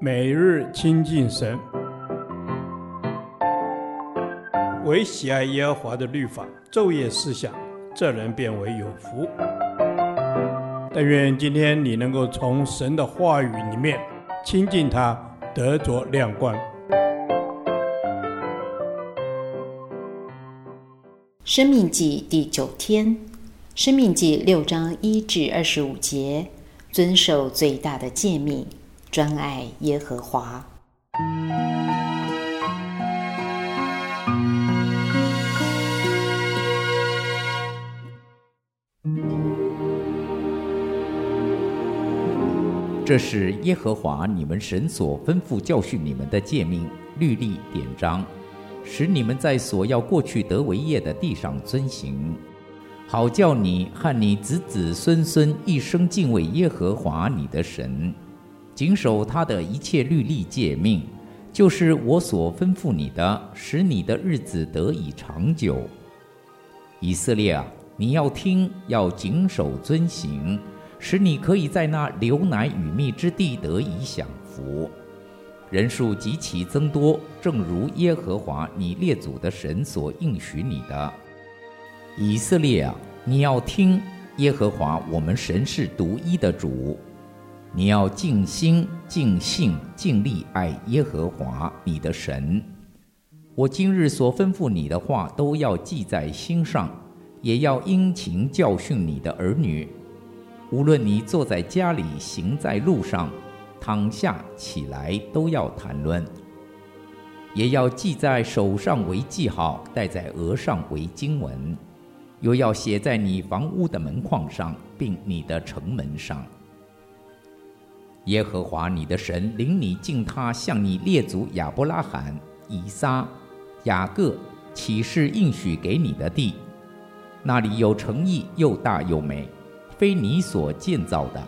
每日亲近神，唯喜爱耶和华的律法，昼夜思想，这人便为有福。但愿今天你能够从神的话语里面亲近他，得着亮光。生命记第九天，生命记六章一至二十五节，遵守最大的诫命。专爱耶和华。这是耶和华你们神所吩咐教训你们的诫命、律例、典章，使你们在所要过去得为业的地上遵行，好叫你和你子子孙孙一生敬畏耶和华你的神。谨守他的一切律例诫命，就是我所吩咐你的，使你的日子得以长久。以色列啊，你要听，要谨守遵行，使你可以在那流奶与蜜之地得以享福，人数极其增多，正如耶和华你列祖的神所应许你的。以色列啊，你要听，耶和华我们神是独一的主。你要尽心、尽性、尽力爱耶和华你的神。我今日所吩咐你的话，都要记在心上，也要殷勤教训你的儿女。无论你坐在家里，行在路上，躺下起来，都要谈论。也要记在手上为记号，戴在额上为经文，又要写在你房屋的门框上，并你的城门上。耶和华你的神领你进他向你列祖亚伯拉罕、以撒、雅各起誓应许给你的地，那里有城邑，又大又美，非你所建造的；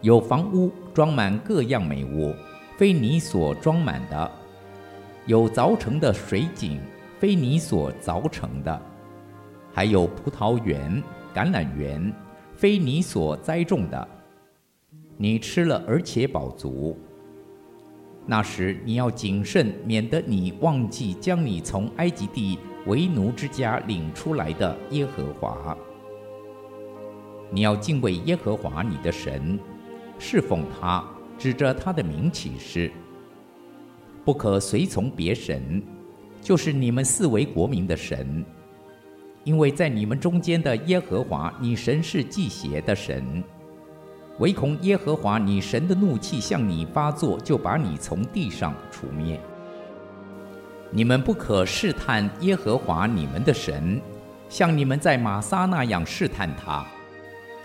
有房屋装满各样美物，非你所装满的；有凿成的水井，非你所凿成的；还有葡萄园、橄榄园，非你所栽种的。你吃了，而且饱足。那时你要谨慎，免得你忘记将你从埃及地为奴之家领出来的耶和华。你要敬畏耶和华你的神，侍奉他，指着他的名起誓，不可随从别神，就是你们四围国民的神，因为在你们中间的耶和华你神是忌邪的神。唯恐耶和华你神的怒气向你发作，就把你从地上除灭。你们不可试探耶和华你们的神，像你们在玛撒那样试探他。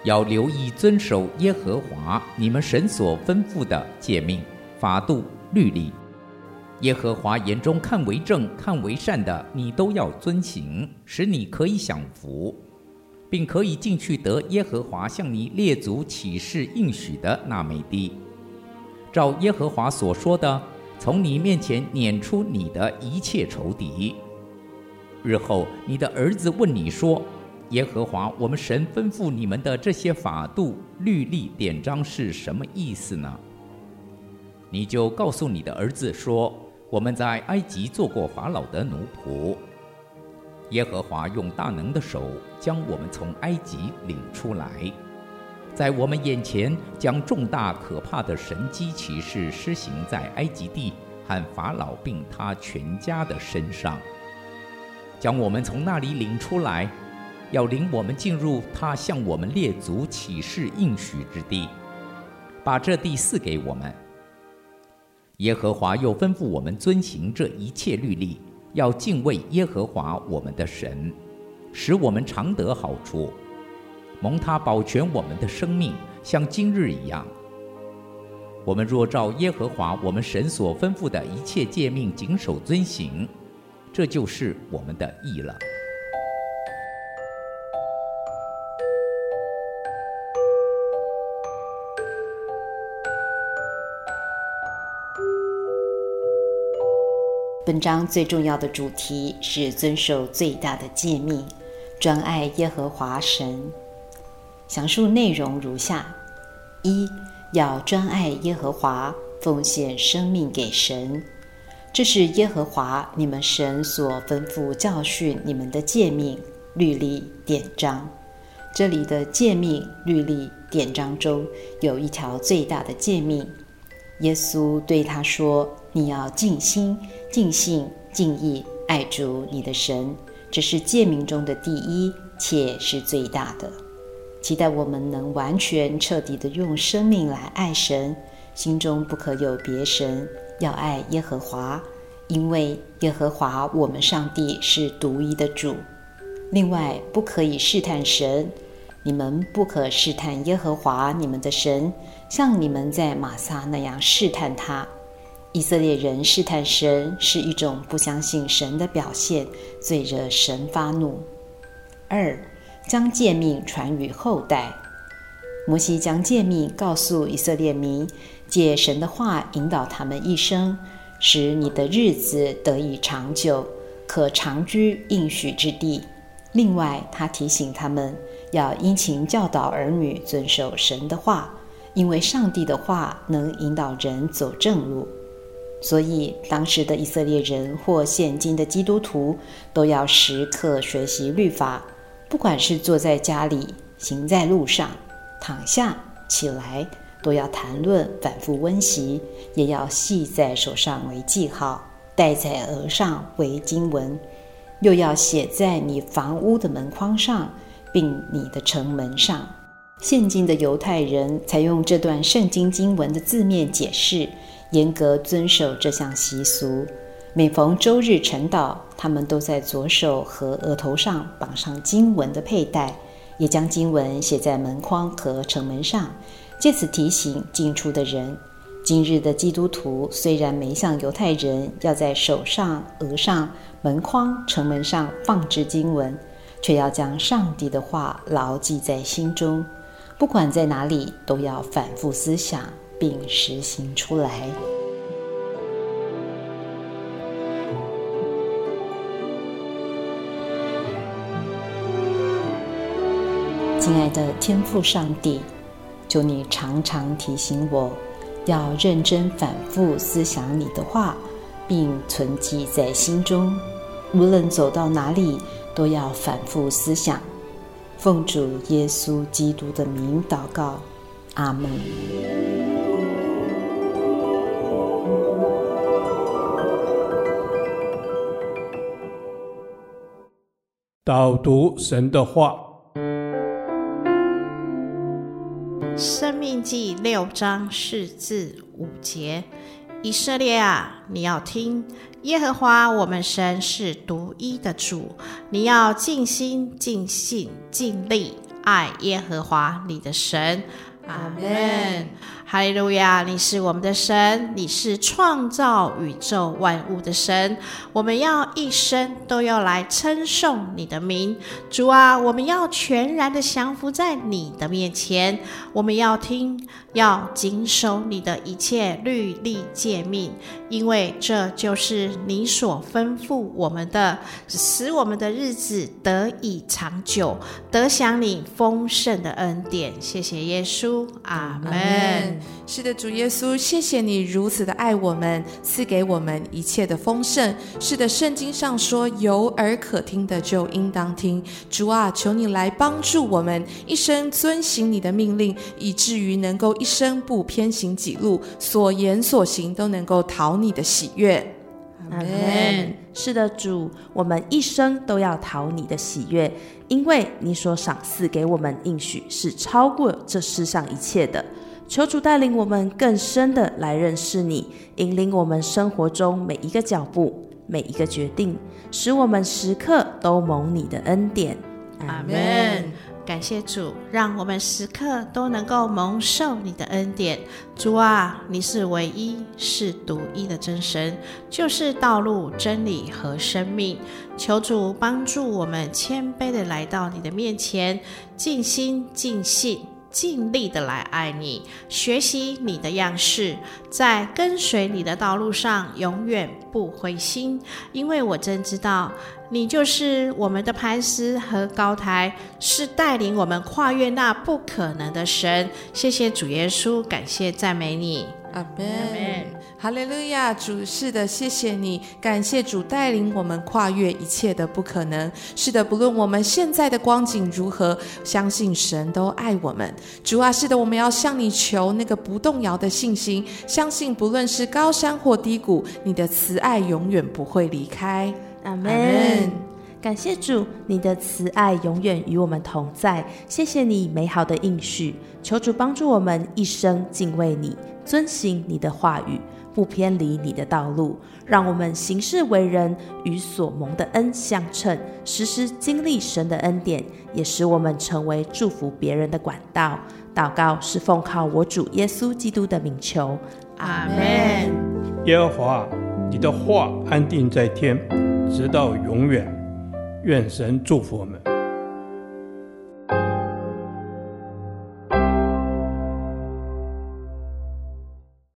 要留意遵守耶和华你们神所吩咐的诫命、法度、律例。耶和华眼中看为正、看为善的，你都要遵行，使你可以享福。并可以进去得耶和华向你列祖起誓应许的那美地，照耶和华所说的，从你面前撵出你的一切仇敌。日后你的儿子问你说：“耶和华我们神吩咐你们的这些法度、律例、典章是什么意思呢？”你就告诉你的儿子说：“我们在埃及做过法老的奴仆。”耶和华用大能的手将我们从埃及领出来，在我们眼前将重大可怕的神迹奇事施行在埃及地和法老并他全家的身上，将我们从那里领出来，要领我们进入他向我们列祖启示应许之地，把这地赐给我们。耶和华又吩咐我们遵行这一切律例。要敬畏耶和华我们的神，使我们常得好处，蒙他保全我们的生命，像今日一样。我们若照耶和华我们神所吩咐的一切诫命谨守遵行，这就是我们的义了。本章最重要的主题是遵守最大的诫命，专爱耶和华神。详述内容如下：一、要专爱耶和华，奉献生命给神。这是耶和华你们神所吩咐教训你们的诫命、律例、典章。这里的诫命、律例、典章中有一条最大的诫命。耶稣对他说：“你要尽心、尽性、尽意爱主你的神。”这是诫命中的第一，且是最大的。期待我们能完全彻底的用生命来爱神，心中不可有别神。要爱耶和华，因为耶和华我们上帝是独一的主。另外，不可以试探神，你们不可试探耶和华你们的神，像你们在玛撒那样试探他。以色列人试探神是一种不相信神的表现，最惹神发怒。二，将诫命传与后代。摩西将诫命告诉以色列民。借神的话引导他们一生，使你的日子得以长久，可长居应许之地。另外，他提醒他们要殷勤教导儿女遵守神的话，因为上帝的话能引导人走正路。所以，当时的以色列人或现今的基督徒都要时刻学习律法，不管是坐在家里、行在路上、躺下、起来。都要谈论，反复温习，也要系在手上为记号，戴在额上为经文，又要写在你房屋的门框上，并你的城门上。现今的犹太人采用这段圣经经文的字面解释，严格遵守这项习俗。每逢周日晨祷，他们都在左手和额头上绑上经文的佩带，也将经文写在门框和城门上。借此提醒进出的人，今日的基督徒虽然没像犹太人要在手上、额上、门框、城门上放置经文，却要将上帝的话牢记在心中，不管在哪里都要反复思想并实行出来。亲爱的天父上帝。求你常常提醒我，要认真反复思想你的话，并存记在心中。无论走到哪里，都要反复思想。奉主耶稣基督的名祷告，阿门。导读神的话。生命记六章四至五节，以色列啊，你要听，耶和华我们神是独一的主，你要尽心、尽性、尽力爱耶和华你的神。阿门。哈利路亚！你是我们的神，你是创造宇宙万物的神。我们要一生都要来称颂你的名，主啊！我们要全然的降服在你的面前。我们要听，要谨守你的一切律例诫命，因为这就是你所吩咐我们的，使我们的日子得以长久，得享你丰盛的恩典。谢谢耶稣，阿门。是的，主耶稣，谢谢你如此的爱我们，赐给我们一切的丰盛。是的，圣经上说，有耳可听的就应当听。主啊，求你来帮助我们，一生遵行你的命令，以至于能够一生不偏行己路，所言所行都能够讨你的喜悦。阿门。是的，主，我们一生都要讨你的喜悦，因为你所赏赐给我们应许是超过这世上一切的。求主带领我们更深的来认识你，引领我们生活中每一个脚步、每一个决定，使我们时刻都蒙你的恩典。阿门。感谢主，让我们时刻都能够蒙受你的恩典。主啊，你是唯一、是独一的真神，就是道路、真理和生命。求主帮助我们谦卑的来到你的面前，尽心尽性。尽力的来爱你，学习你的样式，在跟随你的道路上永远不灰心，因为我真知道你就是我们的磐石和高台，是带领我们跨越那不可能的神。谢谢主耶稣，感谢赞美你。阿门。哈利路亚，主是的，谢谢你，感谢主带领我们跨越一切的不可能。是的，不论我们现在的光景如何，相信神都爱我们。主啊，是的，我们要向你求那个不动摇的信心，相信不论是高山或低谷，你的慈爱永远不会离开。阿门。感谢主，你的慈爱永远与我们同在。谢谢你美好的应许，求主帮助我们一生敬畏你，遵行你的话语，不偏离你的道路。让我们行事为人与所蒙的恩相称，时时经历神的恩典，也使我们成为祝福别人的管道。祷告是奉靠我主耶稣基督的名求，阿门。耶和华，你的话安定在天，直到永远。愿神祝福我们。